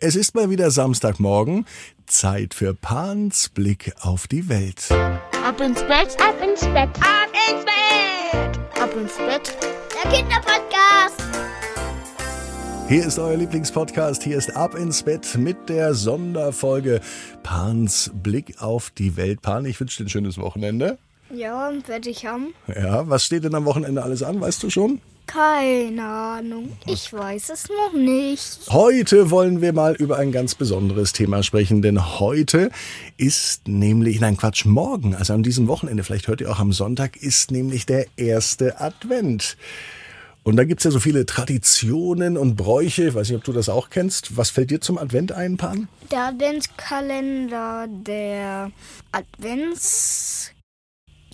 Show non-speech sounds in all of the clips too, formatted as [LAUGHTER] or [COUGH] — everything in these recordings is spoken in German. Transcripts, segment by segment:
Es ist mal wieder Samstagmorgen. Zeit für Pans Blick auf die Welt. Ab ins Bett, ab ins Bett, ab ins Bett, ab ins Bett. Der Kinderpodcast. Hier ist euer Lieblingspodcast. Hier ist Ab ins Bett mit der Sonderfolge Pans Blick auf die Welt. Pan, ich wünsche dir ein schönes Wochenende. Ja, werde ich haben. Ja, was steht denn am Wochenende alles an? Weißt du schon? Keine Ahnung. Ich weiß es noch nicht. Heute wollen wir mal über ein ganz besonderes Thema sprechen, denn heute ist nämlich, nein Quatsch, morgen, also an diesem Wochenende, vielleicht hört ihr auch am Sonntag, ist nämlich der erste Advent. Und da gibt's ja so viele Traditionen und Bräuche. Ich weiß nicht, ob du das auch kennst. Was fällt dir zum Advent ein, Pan? Der Adventskalender, der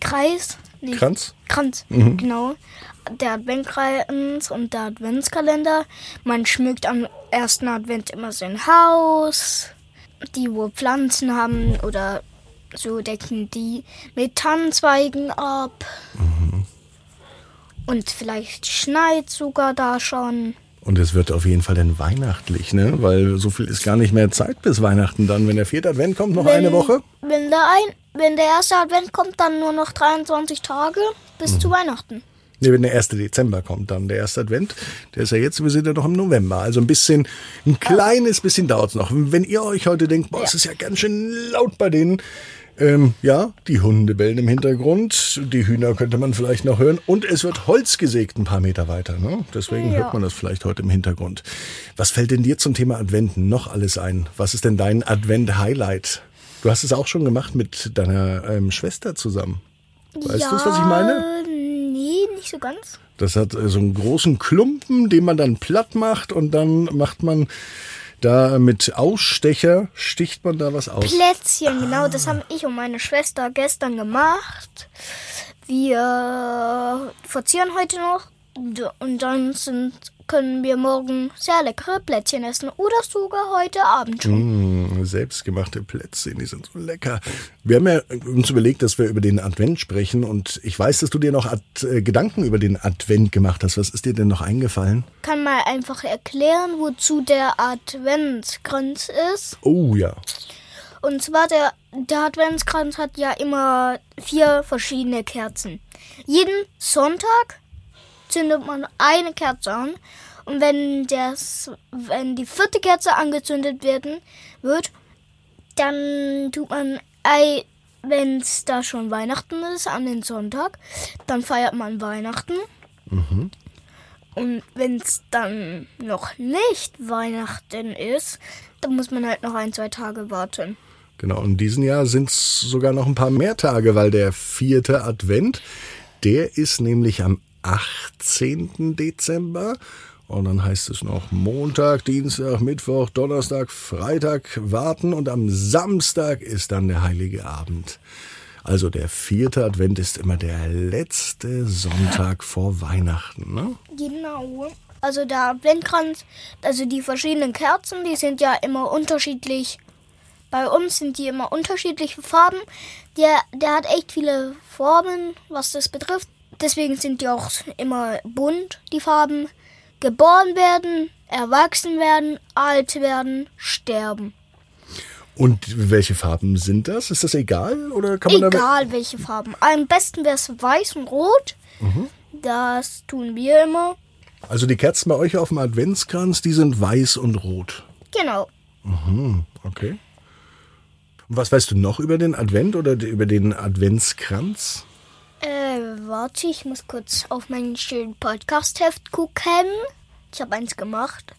Adventskreis. Nee, Kranz? Kranz, genau. Der Adventkranz und der Adventskalender. Man schmückt am ersten Advent immer sein Haus. Die, wo Pflanzen haben oder so decken die mit Tannenzweigen ab. Und vielleicht schneit sogar da schon. Und es wird auf jeden Fall dann weihnachtlich, ne? Weil so viel ist gar nicht mehr Zeit bis Weihnachten dann. Wenn der vierte Advent kommt, noch eine Woche. Wenn der, ein, wenn der erste Advent kommt, dann nur noch 23 Tage bis zu Weihnachten. Nee, wenn der erste Dezember kommt, dann der erste Advent. Der ist ja jetzt, wir sind ja noch im November. Also ein bisschen, ein kleines bisschen dauert's noch. Wenn ihr euch heute denkt, boah, es ist ja ganz schön laut bei denen. Ähm, ja, die Hunde bellen im Hintergrund, die Hühner könnte man vielleicht noch hören und es wird Holz gesägt ein paar Meter weiter. Ne? Deswegen Ja. hört man das vielleicht heute im Hintergrund. Was fällt denn dir zum Thema Advent noch alles ein? Was ist denn dein Advent-Highlight? Du hast es auch schon gemacht mit deiner ähm, Schwester zusammen. Weißt ja, du, was ich meine? Nee, nicht so ganz. Das hat äh, so einen großen Klumpen, den man dann platt macht und dann macht man da mit Ausstecher, sticht man da was aus. Plätzchen, genau, das haben ich und meine Schwester gestern gemacht. Wir verzieren heute noch und dann sind, können wir morgen sehr leckere Plätzchen essen oder sogar heute Abend schon. Mm, selbstgemachte Plätzchen, die sind so lecker. Wir haben ja uns überlegt, dass wir über den Advent sprechen und ich weiß, dass du dir noch Ad äh, Gedanken über den Advent gemacht hast. Was ist dir denn noch eingefallen? Kann mal einfach erklären, wozu der Adventskranz ist. Oh ja. Und zwar der, der Adventskranz hat ja immer vier verschiedene Kerzen. Jeden Sonntag zündet man eine Kerze an. Und wenn, das, wenn die vierte Kerze angezündet werden wird, dann tut man, wenn es da schon Weihnachten ist, an den Sonntag, dann feiert man Weihnachten. Und wenn es dann noch nicht Weihnachten ist, dann muss man halt noch ein, zwei Tage warten. Genau, in diesem Jahr sind es sogar noch ein paar mehr Tage, weil der vierte Advent, der ist nämlich am 18. Dezember. Und dann heißt es noch Montag, Dienstag, Mittwoch, Donnerstag, Freitag warten und am Samstag ist dann der heilige Abend. Also der vierte Advent ist immer der letzte Sonntag vor Weihnachten. Ne? Genau. Also der Adventkranz, also die verschiedenen Kerzen, die sind ja immer unterschiedlich. Bei uns sind die immer unterschiedliche Farben. Der, der hat echt viele Farben, was das betrifft. Deswegen sind die auch immer bunt, die Farben. Geboren werden, erwachsen werden, alt werden, sterben. Und welche Farben sind das? Ist das egal oder kann man? Egal welche Farben. Am besten wäre es weiß und rot. Das tun wir immer. Also die Kerzen bei euch auf dem Adventskranz, die sind weiß und rot. Genau. Okay. Und was weißt du noch über den Advent oder über den Adventskranz? Warte, ich muss kurz auf meinen schönen Podcast-Heft gucken. Ich habe eins gemacht.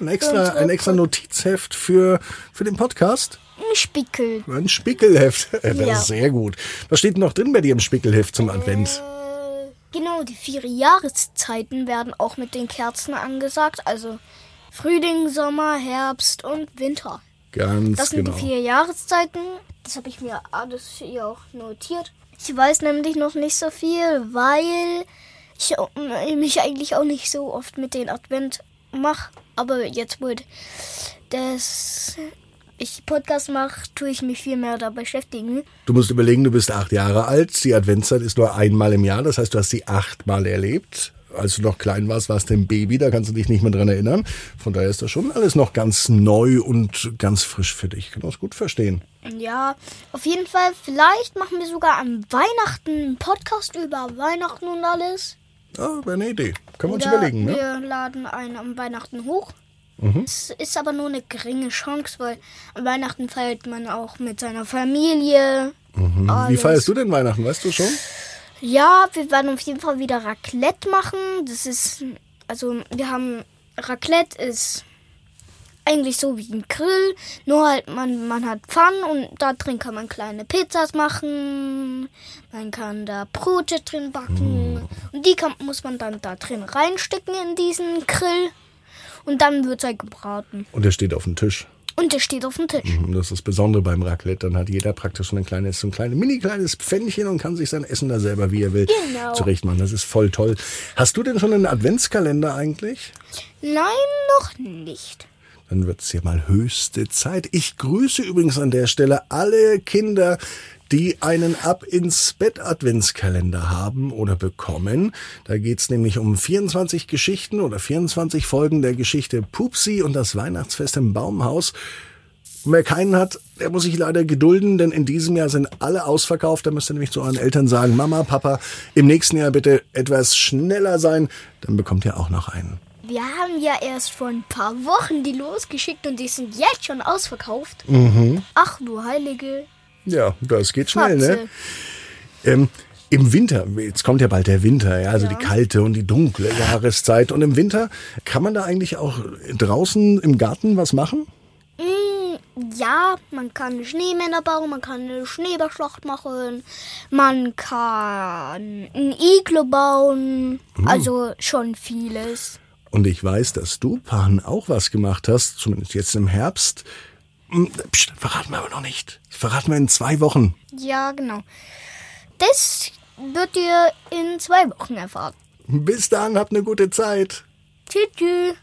Ein extra, ein extra Notizheft für, für den Podcast? Ein Spickel. Ein Spickelheft. [LAUGHS] Das Ja. ist sehr gut. Was steht denn noch drin bei dir im Spickelheft zum Advent? Äh, genau, die vier Jahreszeiten werden auch mit den Kerzen angesagt. Also Frühling, Sommer, Herbst und Winter. Ganz Das sind genau. die vier Jahreszeiten. Das habe ich mir alles hier auch notiert. Ich weiß nämlich noch nicht so viel, weil ich äh, mich eigentlich auch nicht so oft mit den Advent mache. Aber jetzt, wo das ich Podcast mache, tue ich mich viel mehr dabei beschäftigen. Du musst überlegen, du bist acht Jahre alt. Die Adventszeit ist nur einmal im Jahr. Das heißt, du hast sie achtmal erlebt. Als du noch klein warst, warst du ein Baby, da kannst du dich nicht mehr dran erinnern. Von daher ist das schon alles noch ganz neu und ganz frisch für dich. Ich kann das gut verstehen. Ja, auf jeden Fall. Vielleicht machen wir sogar an Weihnachten einen Podcast über Weihnachten und alles. Ah, wäre eine Idee. Können wir uns überlegen, ne? Mhm. wir laden einen am Weihnachten hoch. Es ist aber nur eine geringe Chance, weil an Weihnachten feiert man auch mit seiner Familie. Wie alles. feierst du denn Weihnachten, weißt du schon? Ja, wir werden auf jeden Fall wieder Raclette machen. Das ist, also wir haben, Raclette ist eigentlich so wie ein Grill, nur halt man, man hat Pfannen und da drin kann man kleine Pizzas machen, man kann da Brote drin backen und die kann, muss man dann da drin reinstecken in diesen Grill und dann wird halt gebraten. Und der steht auf dem Tisch. Und der steht auf dem Tisch. Und Das ist das Besondere beim Raclette. Dann hat jeder praktisch so ein kleines, so ein kleines, mini kleines Pfännchen und kann sich sein Essen da selber, wie er will, Genau. zurecht machen. Das ist voll toll. Hast du denn schon einen Adventskalender eigentlich? Nein, noch nicht. Dann wird's ja mal höchste Zeit. Ich grüße übrigens an der Stelle alle Kinder, die einen Ab ins Bett Adventskalender haben oder bekommen. Da geht's nämlich um 24 Geschichten oder 24 Folgen der Geschichte Pupsi und das Weihnachtsfest im Baumhaus. Und wer keinen hat, der muss sich leider gedulden, denn in diesem Jahr sind alle ausverkauft. Da müsst ihr nämlich zu euren Eltern sagen, Mama, Papa, im nächsten Jahr bitte etwas schneller sein. Dann bekommt ihr auch noch einen. Wir haben ja erst vor ein paar Wochen die losgeschickt und die sind jetzt schon ausverkauft. Ach du Heilige. Ja, das geht schnell, Fatze. ne? Ähm, Im Winter, jetzt kommt ja bald der Winter, ja, also die kalte und die dunkle Jahreszeit. Und im Winter kann man da eigentlich auch draußen im Garten was machen? Mm, ja, man kann Schneemänner bauen, man kann eine Schneeballschlacht machen, man kann ein Iglo bauen, also schon vieles. Und ich weiß, dass du, Pan, auch was gemacht hast, zumindest jetzt im Herbst. Hm, Psst, verraten wir aber noch nicht. Das verraten wir in zwei Wochen. Ja, genau. Das wird ihr in zwei Wochen erfahren. Bis dann, habt eine gute Zeit. Tschüss. tschüss.